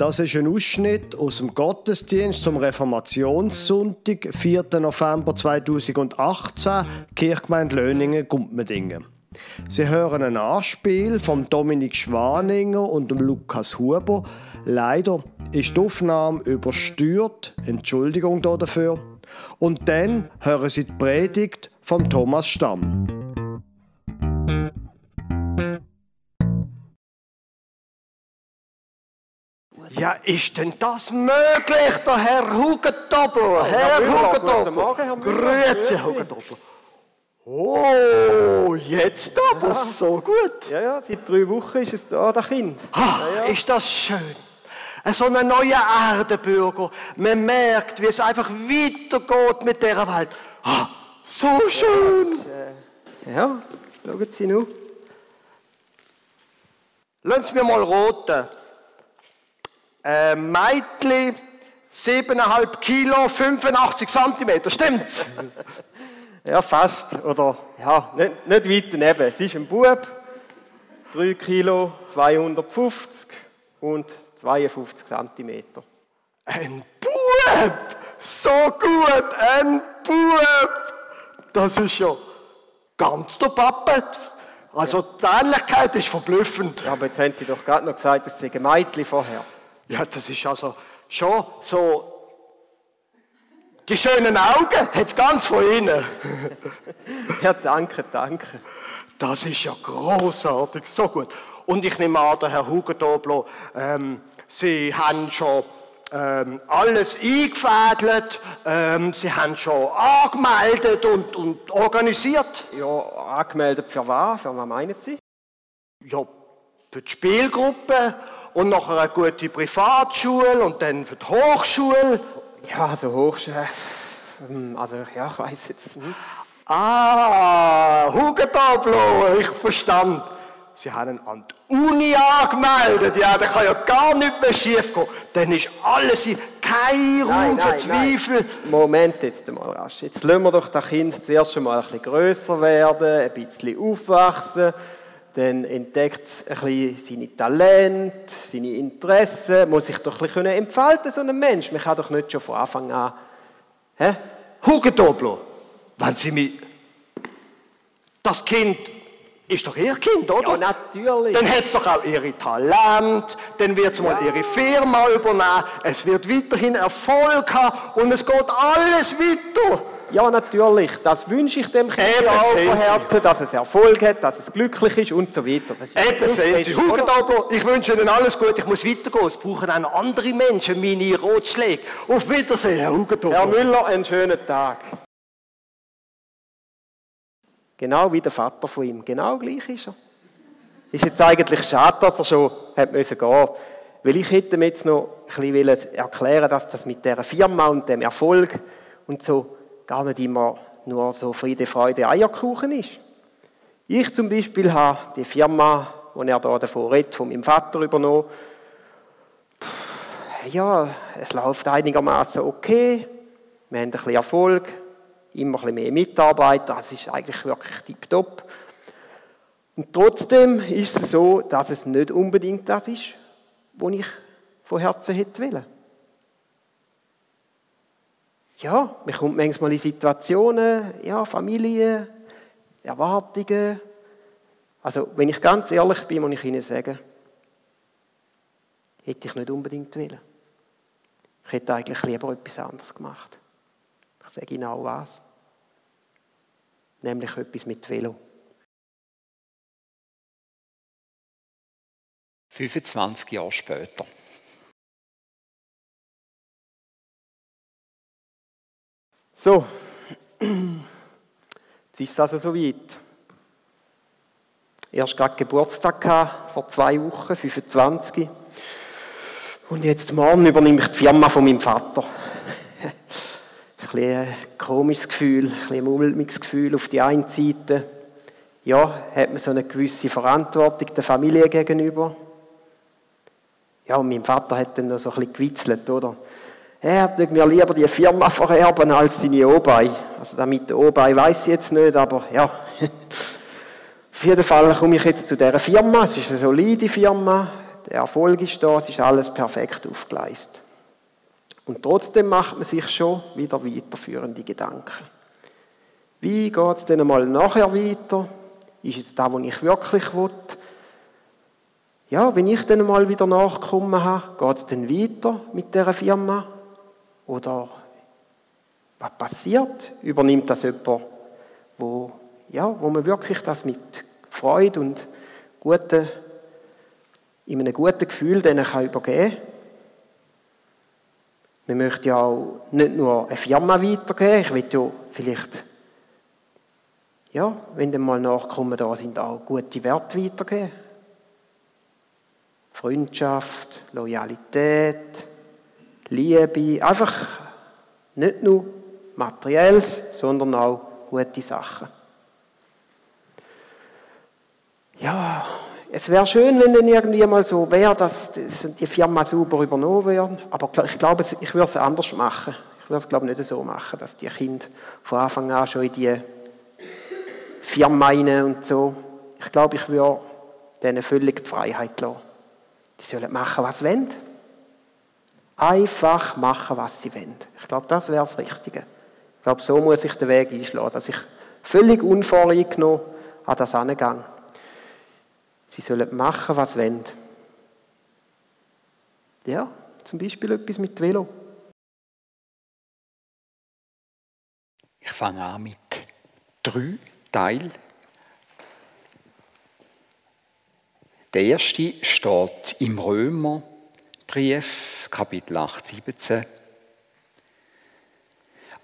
Das ist ein Ausschnitt aus dem Gottesdienst zum Reformationssonntag, 4. November 2018, Kirchgemeinde Löningen, Gumpmendingen. Sie hören ein Anspiel von Dominik Schwaninger und Lukas Huber. Leider ist die Aufnahme übersteuert, Entschuldigung dafür. Und dann hören Sie die Predigt von Thomas Stamm. Ja, ist denn das möglich, der Herr Hugentobler? Herr Hugentobler. Grüezi, Herr Hugentobler. Oh, jetzt aber so gut. Ja, ja, seit drei Wochen ist es da, das Kind. Ach, ja, ja. ist das schön. So ein neuer Erdenbürger. Man merkt, wie es einfach weitergeht mit dieser Welt. Ah, so schön. Äh, ja, schauen Sie nur. Lassen Sie mir mal roten. Äh, Meitli, 7,5 Kilo, 85 Zentimeter, stimmt's? ja, fast. Oder, ja, nicht, nicht weit daneben. Es ist ein Bub, 3 Kilo, 250 und 52 Zentimeter. Ein Bub! So gut, ein Bub! Das ist ja ganz der Papa. Also die Ähnlichkeit ist verblüffend. Ja, aber jetzt haben Sie doch gerade noch gesagt, es sei ein Meitli vorher. Ja, das ist also schon so. Die schönen Augen hat ganz von innen. ja, danke, danke. Das ist ja großartig, so gut. Und ich nehme an, der Herr Hugendoblo, ähm, Sie haben schon ähm, alles eingefädelt, ähm, Sie haben schon angemeldet und, und organisiert. Ja, angemeldet für was? Für was meinen Sie? Ja, für die Spielgruppe und nachher eine gute Privatschule und dann für die Hochschule. Ja, also Hochschule. Ähm, also, ja, ich weiß jetzt nicht. Ah, Hugendablo, ich verstand. Sie haben an die Uni angemeldet. Ja, da kann ja gar nichts mehr schief gehen. Dann ist alles in kein Raum für Zweifel. Moment jetzt einmal rasch. Jetzt lassen wir doch das Kind zuerst einmal ein bisschen grösser werden, ein bisschen aufwachsen dann entdeckt es ein bisschen seine Talente, seine Interessen, muss sich doch ein bisschen entfalten, so ein Mensch. Man kann doch nicht schon von Anfang an... Hä? Hugendoblo, wenn Sie mich... Das Kind ist doch Ihr Kind, oder? Ja, natürlich. Dann hat es doch auch Ihre Talent, dann wird es mal ja. Ihre Firma übernehmen, es wird weiterhin Erfolg haben und es geht alles weiter. Ja, natürlich. Das wünsche ich dem Kind auch von Herzen, dass es Erfolg hat, dass es glücklich ist und so weiter. Das ist Eben sehen Sie. Hugendablo, ich wünsche Ihnen alles Gute. Ich muss weitergehen. Es brauchen auch andere Menschen meine Rotschläge. Auf Wiedersehen, Herr Hugendablo. Herr Müller, einen schönen Tag. Genau wie der Vater von ihm. Genau gleich ist er. Ist jetzt eigentlich schade, dass er schon hat müssen gehen Weil ich hätte mir jetzt noch ein bisschen erklären dass das mit dieser Firma und dem Erfolg und so gar nicht immer nur so Friede, Freude, Eierkuchen ist. Ich zum Beispiel habe die Firma, wo er da davon redet, von meinem Vater übernommen. Ja, es läuft einigermaßen okay. Wir haben ein bisschen Erfolg, immer ein bisschen mehr Mitarbeiter. Das ist eigentlich wirklich tiptop. Und trotzdem ist es so, dass es nicht unbedingt das ist, was ich von Herzen hätte wollen ja, man kommt manchmal in Situationen, ja, Familie, Erwartungen. Also, wenn ich ganz ehrlich bin, muss ich Ihnen sagen, hätte ich nicht unbedingt wollen. Ich hätte eigentlich lieber etwas anderes gemacht. Ich sage Ihnen auch was. Nämlich etwas mit Velo. 25 Jahre später. So, jetzt ist es also soweit. Erst gerade Geburtstag gehabt, vor zwei Wochen, 25. Und jetzt morgen übernehme ich die Firma von meinem Vater. Das ist ein, ein komisches Gefühl, ein, mulmiges Gefühl auf die einen Seite. Ja, hat man so eine gewisse Verantwortung der Familie gegenüber. Ja, und mein Vater hat dann noch so ein bisschen gewitzelt, oder? Er würde mir lieber die Firma vererben als seine Obei. Also damit der Obei weiß ich jetzt nicht, aber ja. Auf jeden Fall komme ich jetzt zu dieser Firma. Es ist eine solide Firma. der Erfolg ist da, es ist alles perfekt aufgeleistet. Und trotzdem macht man sich schon wieder weiterführende Gedanken. Wie geht es denn mal nachher weiter? Ist es da, wo ich wirklich will? Ja, wenn ich dann mal wieder nachkommen habe, geht es dann weiter mit der Firma? Oder was passiert? Übernimmt das jemand, wo, ja, wo man wirklich das mit Freude und guten, in einem guten Gefühl denen kann übergeben kann? Man möchte ja auch nicht nur eine Firma weitergeben, ich will ja vielleicht, ja, wenn dann mal Nachkommen da sind, auch gute Werte weitergeben. Freundschaft, Loyalität, Liebe, einfach nicht nur materielles, sondern auch gute Sachen. Ja, es wäre schön, wenn dann irgendwie mal so wäre, dass die Firma sauber übernommen wird, aber ich glaube, ich würde es anders machen. Ich würde es, glaube ich, nicht so machen, dass die Kinder von Anfang an schon in die Firma rein und so. Ich glaube, ich würde denen völlig die Freiheit lassen. Die sollen machen, was sie wollen. Einfach machen, was sie wollen. Ich glaube, das wäre das Richtige. Ich glaube, so muss ich den Weg einschlagen, dass ich völlig unvoreingenommen an das angehe. Sie sollen machen, was sie wollen. Ja, zum Beispiel etwas mit Velo. Ich fange an mit drei Teilen. Der erste steht im Römerbrief, Kapitel 8, 17.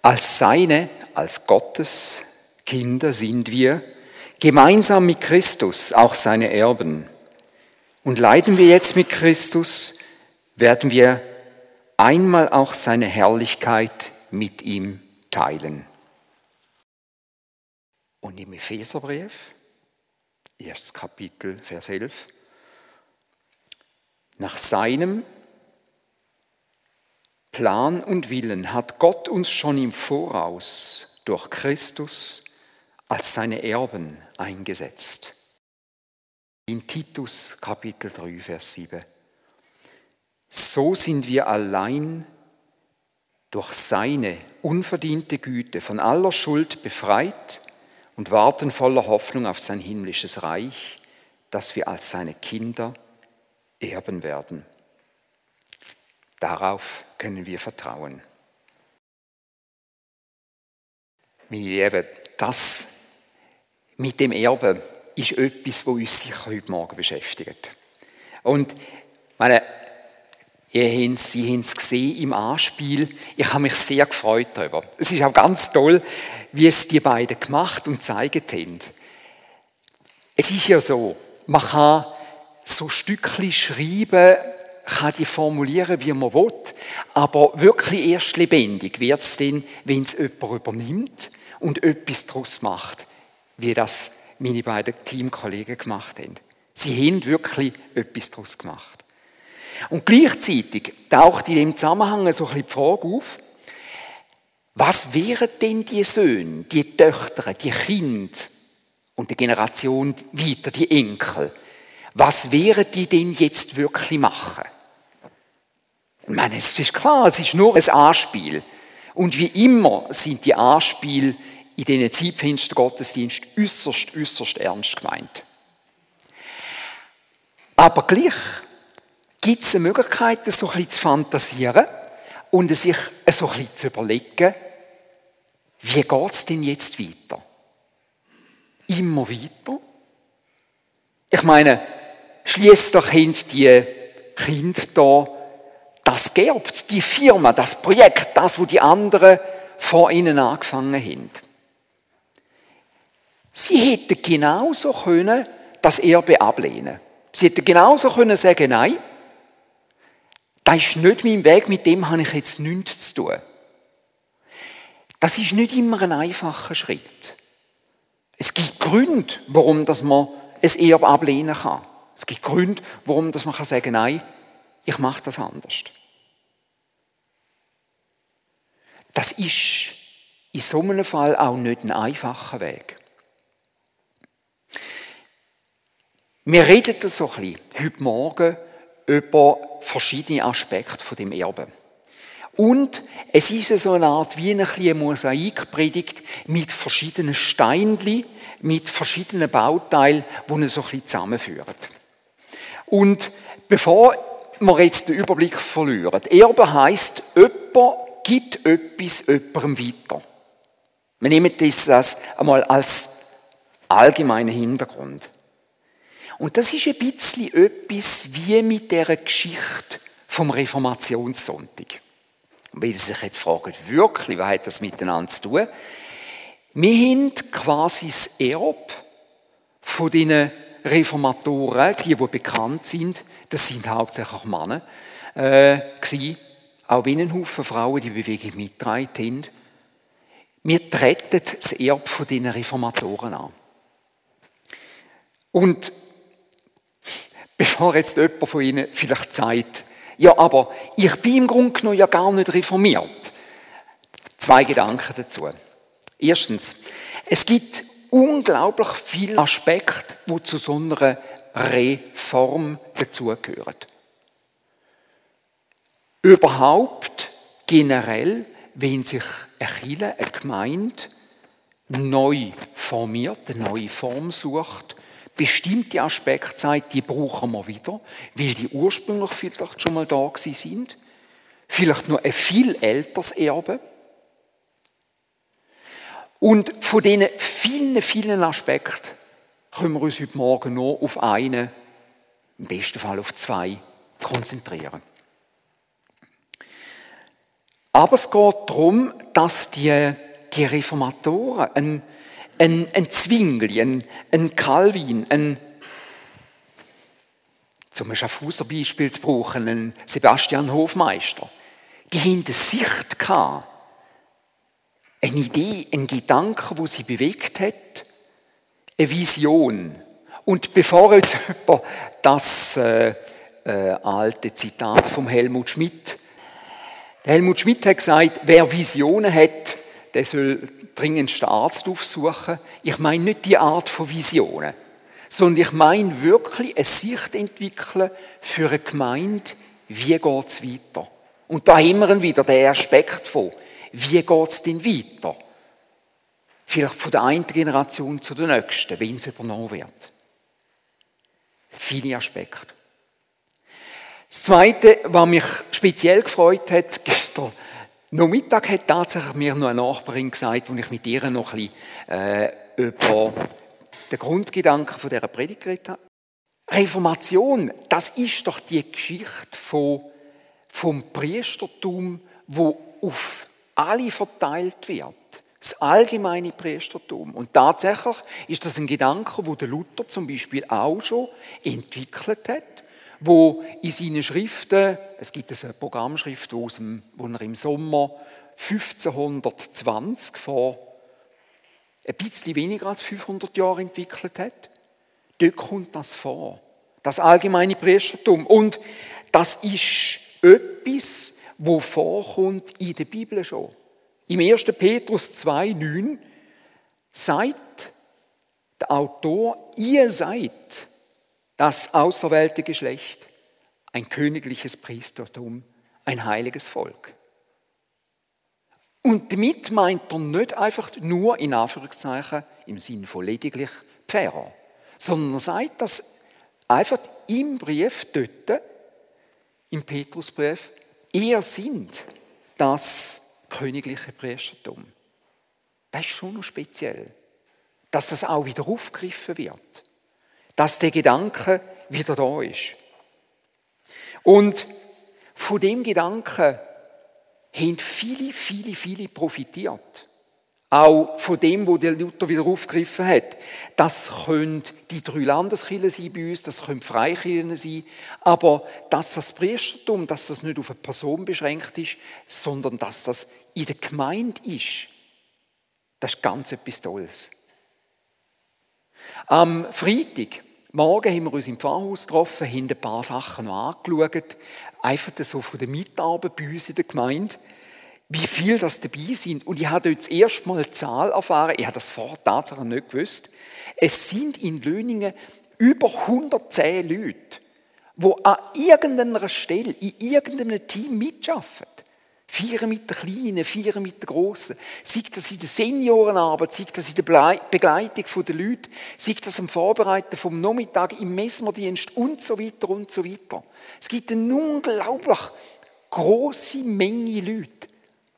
Als seine, als Gottes Kinder sind wir gemeinsam mit Christus auch seine Erben. Und leiden wir jetzt mit Christus, werden wir einmal auch seine Herrlichkeit mit ihm teilen. Und im Epheserbrief, erstes Kapitel, Vers 11, nach seinem Plan und Willen hat Gott uns schon im Voraus durch Christus als seine Erben eingesetzt. In Titus Kapitel 3, Vers 7. So sind wir allein durch seine unverdiente Güte von aller Schuld befreit und warten voller Hoffnung auf sein himmlisches Reich, das wir als seine Kinder erben werden. Darauf können wir vertrauen. Meine Lieben, das mit dem Erbe ist etwas, was uns sicher heute Morgen beschäftigt. Und meine, ihr habt, es gesehen im Anspiel. Ich habe mich sehr gefreut darüber. Es ist auch ganz toll, wie es die beiden gemacht und gezeigt haben. Es ist ja so, man kann so Stückchen schreiben, kann die formulieren, wie man will, aber wirklich erst lebendig wird es dann, wenn es jemand übernimmt und etwas daraus macht, wie das meine beiden Teamkollegen gemacht haben. Sie haben wirklich etwas daraus gemacht. Und gleichzeitig taucht in dem Zusammenhang so ein bisschen die Frage auf, was wären denn die Söhne, die Töchter, die Kinder und die Generation weiter, die Enkel, was wären die denn jetzt wirklich machen? Ich meine, es ist klar, es ist nur ein Anspiel. Und wie immer sind die Anspiele in diesen Zeitfenster Gottesdienst äußerst, äußerst ernst gemeint. Aber gleich gibt es eine Möglichkeit, das so ein bisschen zu fantasieren und sich so ein bisschen zu überlegen, wie geht es denn jetzt weiter? Immer weiter? Ich meine, schließlich haben die Kinder da das geerbt, die Firma, das Projekt, das, wo die anderen vor ihnen angefangen haben. Sie hätten genauso können das Erbe ablehnen. Sie hätten genauso können sagen, nein, das ist nicht mein Weg, mit dem habe ich jetzt nichts zu tun. Das ist nicht immer ein einfacher Schritt. Es gibt Gründe, warum man ein Erbe ablehnen kann. Es gibt Gründe, warum man kann sagen nein, ich mache das anders. Das ist in so einem Fall auch nicht ein einfacher Weg. Wir reden so ein bisschen heute Morgen über verschiedene Aspekte von dem Erbe. Und es ist so eine Art wie eine Mosaikpredigt mit verschiedenen Steinchen, mit verschiedenen Bauteilen, die ihn so ein bisschen zusammenführen. Und bevor wir jetzt den Überblick verlieren, Erbe heisst, jemand gibt etwas jemandem weiter. Wir nehmen das einmal als allgemeinen Hintergrund. Und das ist ein bisschen etwas wie mit der Geschichte vom Reformationssonntag. Und wenn Sie sich jetzt fragen, wirklich, was hat das miteinander zu tun? Wir haben quasi das Erb von diesen Reformatoren, die, die bekannt sind, das sind hauptsächlich Männer, äh, gewesen, auch wenn ein Haufen Frauen die Bewegung mitgetragen haben. Wir treten das Erb von diesen Reformatoren an. Und bevor jetzt jemand von Ihnen vielleicht sagt, ja, aber ich bin im Grunde genommen ja gar nicht reformiert. Zwei Gedanken dazu. Erstens, es gibt unglaublich viele Aspekte, die zu so einer Reform dazugehören. Überhaupt generell, wenn sich eine Kirche, eine Gemeinde neu formiert, eine neue Form sucht, bestimmte Aspekte sagt, die brauchen wir wieder, weil die ursprünglich vielleicht schon mal da sind. Vielleicht nur ein viel älteres Erbe. Und von diesen vielen, vielen Aspekten können wir uns heute Morgen nur auf einen, im besten Fall auf zwei, konzentrieren. Aber es geht darum, dass die, die Reformatoren ein ein, ein Zwingli, ein, ein Calvin, ein, zum Schaffhauser Beispiel zu brauchen, ein Sebastian Hofmeister, die haben eine Sicht gehabt, eine Idee, ein Gedanke, wo sie bewegt hat, eine Vision. Und bevor jetzt jemand das äh, äh, alte Zitat vom Helmut Schmidt, der Helmut Schmidt hat gesagt, wer Visionen hat, der soll dringendsten Arzt aufsuchen. Ich meine nicht die Art von Visionen, sondern ich meine wirklich eine Sicht entwickeln für eine Gemeinde, wie geht es weiter. Und da wir wieder den Aspekt von, wie geht es denn weiter? Vielleicht von der einen Generation zu der nächsten, wenn es übernommen wird. Viele Aspekte. Das Zweite, was mich speziell gefreut hat, gestern noch Mittag hat tatsächlich mir noch eine Nachbarin gesagt, als ich mit ihr noch ein bisschen äh, über den Grundgedanken von dieser Predigt geredet habe. Reformation, das ist doch die Geschichte von, vom Priestertum, wo auf alle verteilt wird. Das allgemeine Priestertum. Und tatsächlich ist das ein Gedanke, wo der Luther zum Beispiel auch schon entwickelt hat wo in seinen Schriften, es gibt eine Programmschrift, wo er im Sommer 1520 vor ein bisschen weniger als 500 Jahren entwickelt hat. Dort kommt das vor. Das allgemeine Priestertum. Und das ist etwas, wo vorkommt in der Bibel schon. Im 1. Petrus 2,9 sagt der Autor, ihr seid das auserwählte Geschlecht, ein königliches Priestertum, ein heiliges Volk. Und damit meint er nicht einfach nur in Anführungszeichen im Sinn von lediglich Pfarrer, sondern er sagt das einfach im Brief dort, im Petrusbrief, ihr sind das königliche Priestertum. Das ist schon noch speziell, dass das auch wieder aufgegriffen wird dass der Gedanke wieder da ist. Und von dem Gedanken haben viele, viele, viele profitiert. Auch von dem, wo der Luther wieder aufgegriffen hat. Das können die drei Landeskirchen sein bei uns, das können Freikirchen sein, aber dass das Priestertum, dass das nicht auf eine Person beschränkt ist, sondern dass das in der Gemeinde ist, das ist ganz etwas Tolles. Am Freitag Morgen haben wir uns im Pfarrhaus getroffen, haben ein paar Sachen noch angeschaut, einfach so von der Mitarbeit bei uns in der Gemeinde, wie viel das dabei sind. Und ich habe dort das erste Mal eine Zahl erfahren, ich habe das vorher tatsächlich nicht gewusst. Es sind in Löningen über 110 Leute, wo an irgendeiner Stelle, in irgendeinem Team mitschaffen. Feiern mit der Kleinen, feiern mit der Grossen. Sei das in der Seniorenarbeit, sei das in der Begleitung der Leute, sei das am Vorbereiten vom Nachmittag im Messmerdienst und so weiter und so weiter. Es gibt eine unglaublich große Menge Leute.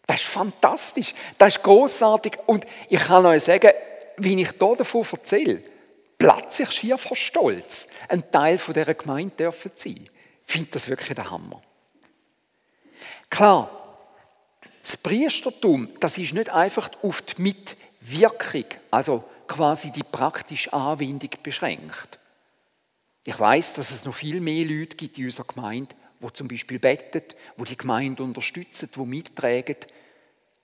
Das ist fantastisch, das ist großartig und ich kann euch sagen, wie ich hier davon erzähle, platze ich schier vor Stolz, ein Teil dieser Gemeinde dürfen sein. Ich finde das wirklich der Hammer. Klar, das Priestertum, das ist nicht einfach auf die Mitwirkung, also quasi die praktische Anwendung beschränkt. Ich weiß, dass es noch viel mehr Leute gibt in unserer Gemeinde, wo zum Beispiel bettet, wo die Gemeinde unterstützen, wo mittragen.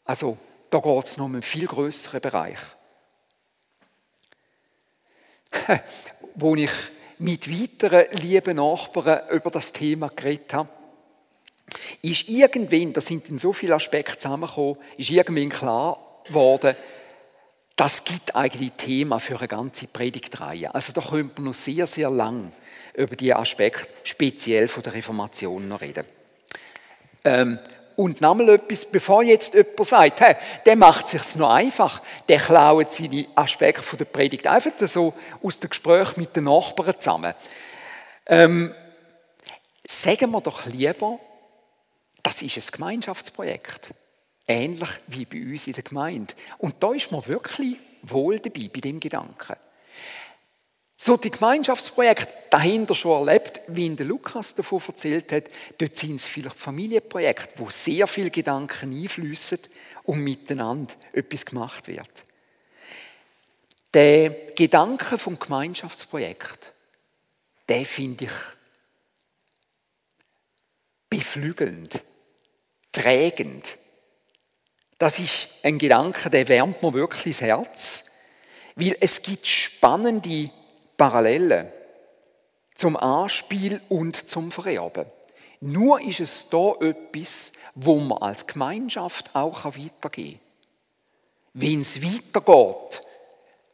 Also da geht es noch um einen viel größeren Bereich. wo ich mit weiteren lieben Nachbarn über das Thema geredet habe, ist irgendwann, da sind in so viele Aspekte zusammengekommen, ist irgendwann klar geworden, das gibt eigentlich Thema für eine ganze Predigtreihe. Also da könnte man noch sehr, sehr lang über die Aspekte speziell von der Reformation noch reden. Ähm, und nochmal etwas, bevor jetzt jemand sagt, hey, der macht sich's noch einfach, der klaut seine Aspekte von der Predigt einfach so aus dem Gespräch mit den Nachbarn zusammen. Ähm, sagen wir doch lieber, das ist ein Gemeinschaftsprojekt. Ähnlich wie bei uns in der Gemeinde. Und da ist man wirklich wohl dabei, bei dem Gedanken. So die Gemeinschaftsprojekte dahinter schon erlebt, wie in der Lukas davon erzählt hat, dort sind es vielleicht Familienprojekte, wo sehr viel Gedanken einflüssen und miteinander etwas gemacht wird. Der Gedanke vom Gemeinschaftsprojekt, der finde ich beflügelnd, trägend. Das ist ein Gedanke, der wärmt mir wirklich das Herz, weil es gibt spannende Parallelen zum Anspiel und zum Vererben. Nur ist es da etwas, wo man als Gemeinschaft auch weitergehen kann. Wenn es weitergeht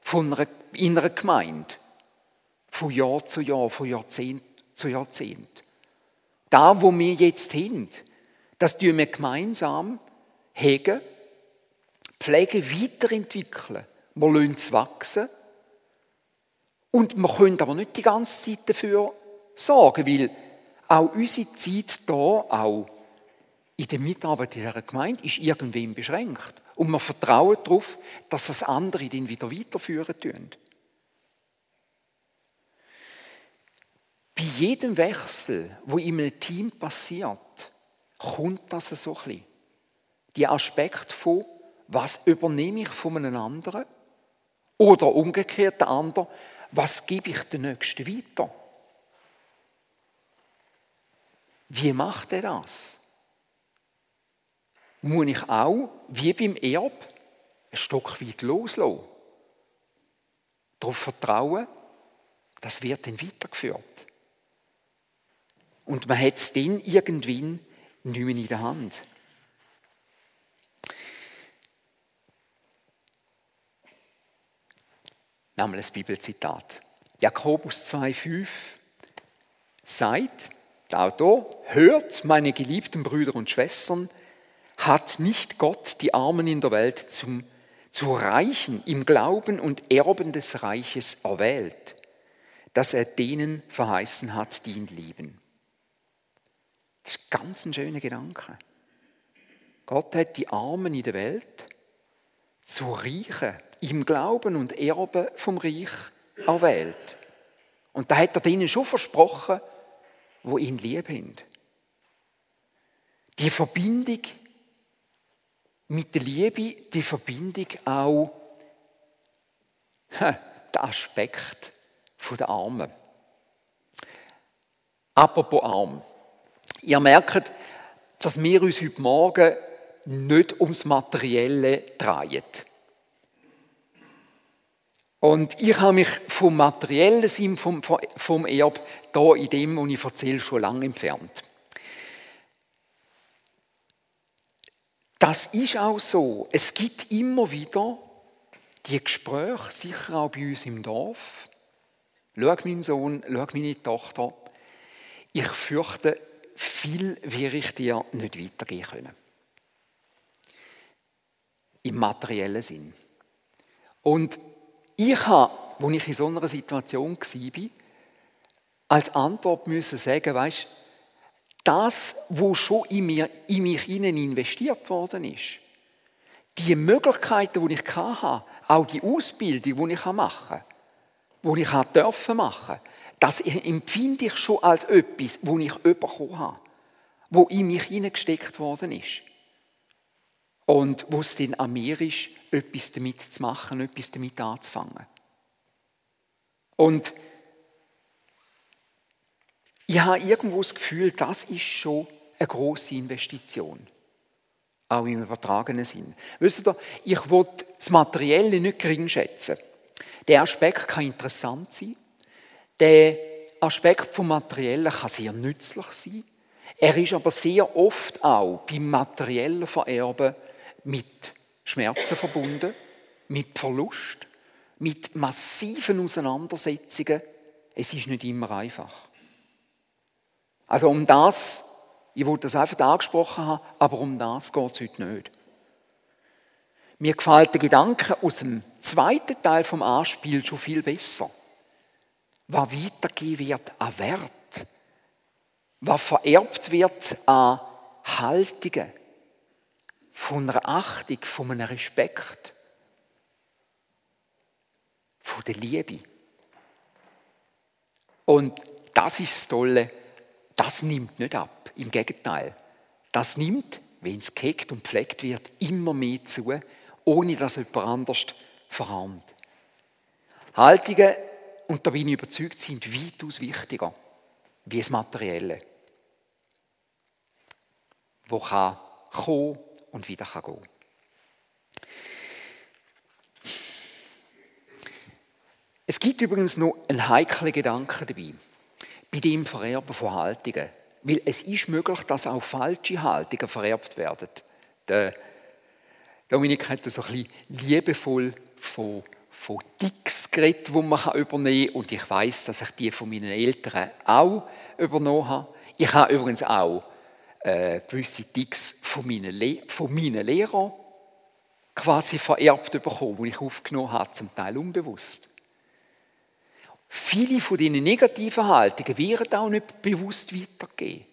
von einer, in einer Gemeinde, von Jahr zu Jahr, von Jahrzehnt zu Jahrzehnt. Da, wo wir jetzt sind, das tun wir gemeinsam hegen, pflegen, weiterentwickeln. Wir lassen es wachsen und wir können aber nicht die ganze Zeit dafür sorgen, weil auch unsere Zeit da, auch in der Mitarbeit in dieser Gemeinde, ist irgendwann beschränkt. Und wir vertrauen darauf, dass das andere dann wieder weiterführen tun. Bei jedem Wechsel, wo in einem Team passiert, kommt das so ein bisschen. Die Aspekt von, was übernehme ich von einem anderen? Oder umgekehrt der andere, was gebe ich den Nächsten weiter? Wie macht er das? Muss ich auch, wie beim Erb, ein Stück weit loslassen? Darauf vertrauen, das wird dann weitergeführt. Und man hat es dann irgendwann nicht mehr in der Hand. Nochmal ein Bibelzitat. Jakobus 2,5 sagt, der Autor, hört, meine geliebten Brüder und Schwestern, hat nicht Gott die Armen in der Welt zum, zu Reichen im Glauben und Erben des Reiches erwählt, dass er denen verheißen hat, die ihn lieben. Das ist ganz ein schöner Gedanke. Gott hat die Armen in der Welt zu Reichen im Glauben und Erben vom Reich erwählt. Und da hat er denen schon versprochen, wo ihn lieb haben. Die Verbindung mit der Liebe, die Verbindung auch, der Aspekt der Armen. Apropos Arm. Ihr merkt, dass wir uns heute Morgen nicht ums Materielle drehen. Und ich habe mich vom materiellen Sinn vom, vom Erb da in dem, was ich erzähle, schon lange entfernt. Das ist auch so. Es gibt immer wieder die Gespräche, sicher auch bei uns im Dorf. Schau, mein Sohn, schau, meine Tochter. ich fürchte, viel werde ich dir nicht weitergehen können. Im materiellen Sinn. Und ich habe, als ich in so einer Situation war, als Antwort müssen sagen, weißt, das, was schon in, mir, in mich investiert worden ist, die Möglichkeiten, die ich hatte, auch die Ausbildung, die ich machen kann, die ich machen, das empfinde ich schon als etwas, wo ich bekommen habe, wo in mich hineingesteckt worden ist. Und wo es dann an mir ist, etwas damit zu machen, etwas damit anzufangen. Und ich habe irgendwo das Gefühl, das ist schon eine große Investition. Auch im übertragenen Sinn. Wisst ihr, ich will das Materielle nicht gering schätzen. Der Aspekt kann interessant sein. Der Aspekt vom Materiellen kann sehr nützlich sein. Er ist aber sehr oft auch beim materiellen Vererben mit Schmerzen verbunden, mit Verlust, mit massiven Auseinandersetzungen. Es ist nicht immer einfach. Also um das, ich wollte das einfach angesprochen haben, aber um das geht es heute nicht. Mir gefällt der Gedanke aus dem zweiten Teil vom Anspiel schon viel besser. Was weitergegeben wird an Wert, was vererbt wird an Haltungen, von einer Achtung, von einem Respekt, von der Liebe. Und das ist das Tolle, das nimmt nicht ab. Im Gegenteil, das nimmt, wenn es gehegt und pflegt wird, immer mehr zu, ohne dass jemand anders verarmt. Haltungen, und da bin ich überzeugt, sind weitaus wichtiger wie das Materielle. Wo kann kommen und wieder kann gehen. Es gibt übrigens noch einen heiklen Gedanken dabei, bei dem Vererben von Haltungen. Weil es ist möglich, dass auch falsche Haltungen vererbt werden. Der Dominik hat das so ein bisschen liebevoll von, von Ticks geredet, die man übernehmen kann. Und ich weiß, dass ich die von meinen Eltern auch übernommen habe. Ich habe übrigens auch äh, gewisse Ticks von meinen, Le von meinen Lehrern quasi vererbt bekommen, die ich aufgenommen habe, zum Teil unbewusst. Viele von diesen negativen Haltungen werden auch nicht bewusst weitergehen.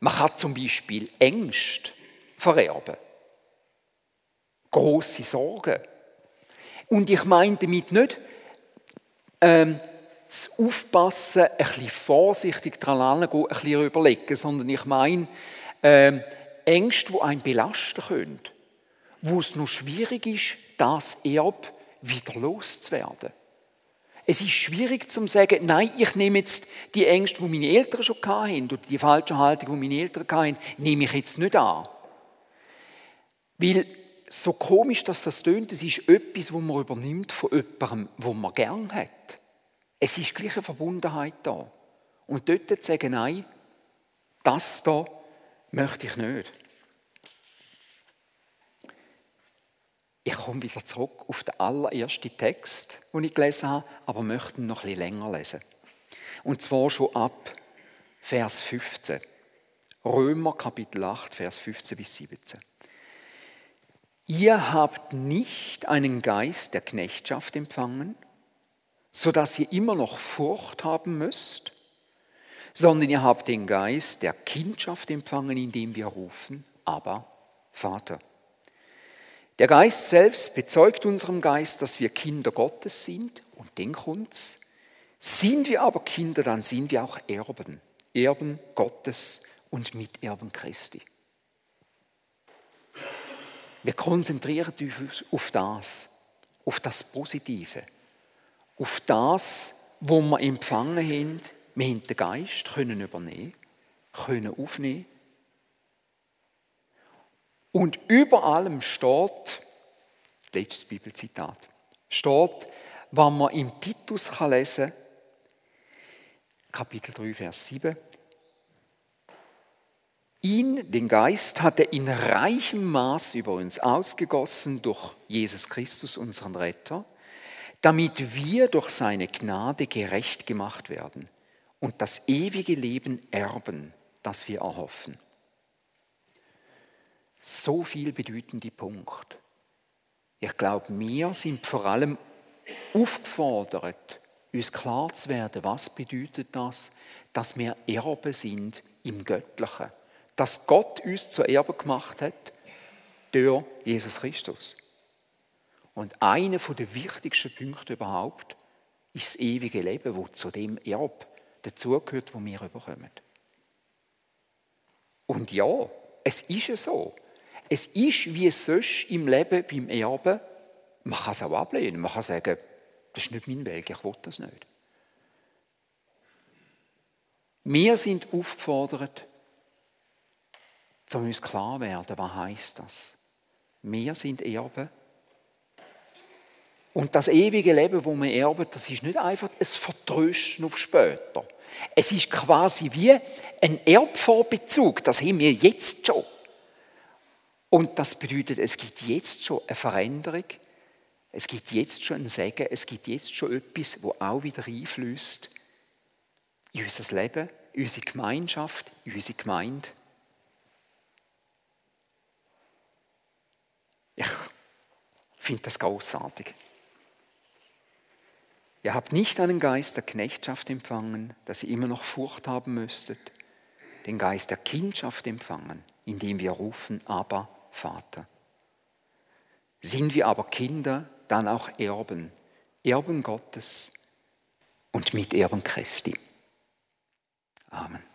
Man kann zum Beispiel Ängste vererben. Große Sorgen. Und ich meine damit nicht, ähm, das Aufpassen, ein bisschen vorsichtig dran gehen, ein bisschen überlegen, sondern ich meine ähm, Ängste, die einen belasten können, wo es noch schwierig ist, das Erb wieder loszuwerden. Es ist schwierig zu sagen, nein, ich nehme jetzt die Ängste, die meine Eltern schon hatten, oder die falsche Haltung, die meine Eltern hatten, nehme ich jetzt nicht an. Weil, so komisch dass das tönt, es ist etwas, was man übernimmt von jemandem, wo man gern hat. Es ist gleich eine Verbundenheit da. Und dort zu sagen, nein, das da möchte ich nicht. Ich komme wieder zurück auf den allerersten Text, den ich gelesen habe, aber möchte ihn noch bisschen länger lesen. Und zwar schon ab Vers 15. Römer Kapitel 8, Vers 15 bis 17. Ihr habt nicht einen Geist der Knechtschaft empfangen, so dass ihr immer noch Furcht haben müsst, sondern ihr habt den Geist der Kindschaft empfangen, indem wir rufen, aber Vater. Der Geist selbst bezeugt unserem Geist, dass wir Kinder Gottes sind und den kommt's. Sind wir aber Kinder, dann sind wir auch Erben, Erben Gottes und Miterben Christi. Wir konzentrieren uns auf das, auf das Positive, auf das, wo wir empfangen haben. Wir haben den Geist können übernehmen, können aufnehmen und über allem steht, letztes Bibelzitat, steht, was man im Titus kann lesen Kapitel 3, Vers 7. Ihn, den Geist, hat er in reichem Maß über uns ausgegossen durch Jesus Christus, unseren Retter, damit wir durch seine Gnade gerecht gemacht werden und das ewige Leben erben, das wir erhoffen. So viel bedeutende Punkt. Ich glaube, wir sind vor allem aufgefordert, uns klar zu werden, was bedeutet das, dass wir Erben sind im Göttlichen. Dass Gott uns zu Erben gemacht hat durch Jesus Christus. Und einer der wichtigsten Punkte überhaupt ist das ewige Leben, wo zu dem Erb dazugehört, wo wir bekommen. Und ja, es ist so. Es ist wie sonst im Leben beim Erben. Man kann es auch ablehnen. Man kann sagen, das ist nicht mein Weg, ich will das nicht. Wir sind aufgefordert, zu uns klar werden, was heißt das? Wir sind Erben. Und das ewige Leben, wo wir erben, das ist nicht einfach ein Vertrösten auf später. Es ist quasi wie ein Erbvorbezug, das haben wir jetzt schon. Und das bedeutet, es gibt jetzt schon eine Veränderung, es gibt jetzt schon ein Segen, es gibt jetzt schon etwas, wo auch wieder einflüsst in unser Leben, in unsere Gemeinschaft, in unsere Gemeinde. Finde das großartig. Ihr habt nicht einen Geist der Knechtschaft empfangen, dass ihr immer noch Furcht haben müsstet, den Geist der Kindschaft empfangen, indem wir rufen, aber Vater. Sind wir aber Kinder, dann auch Erben, Erben Gottes und Miterben Christi. Amen.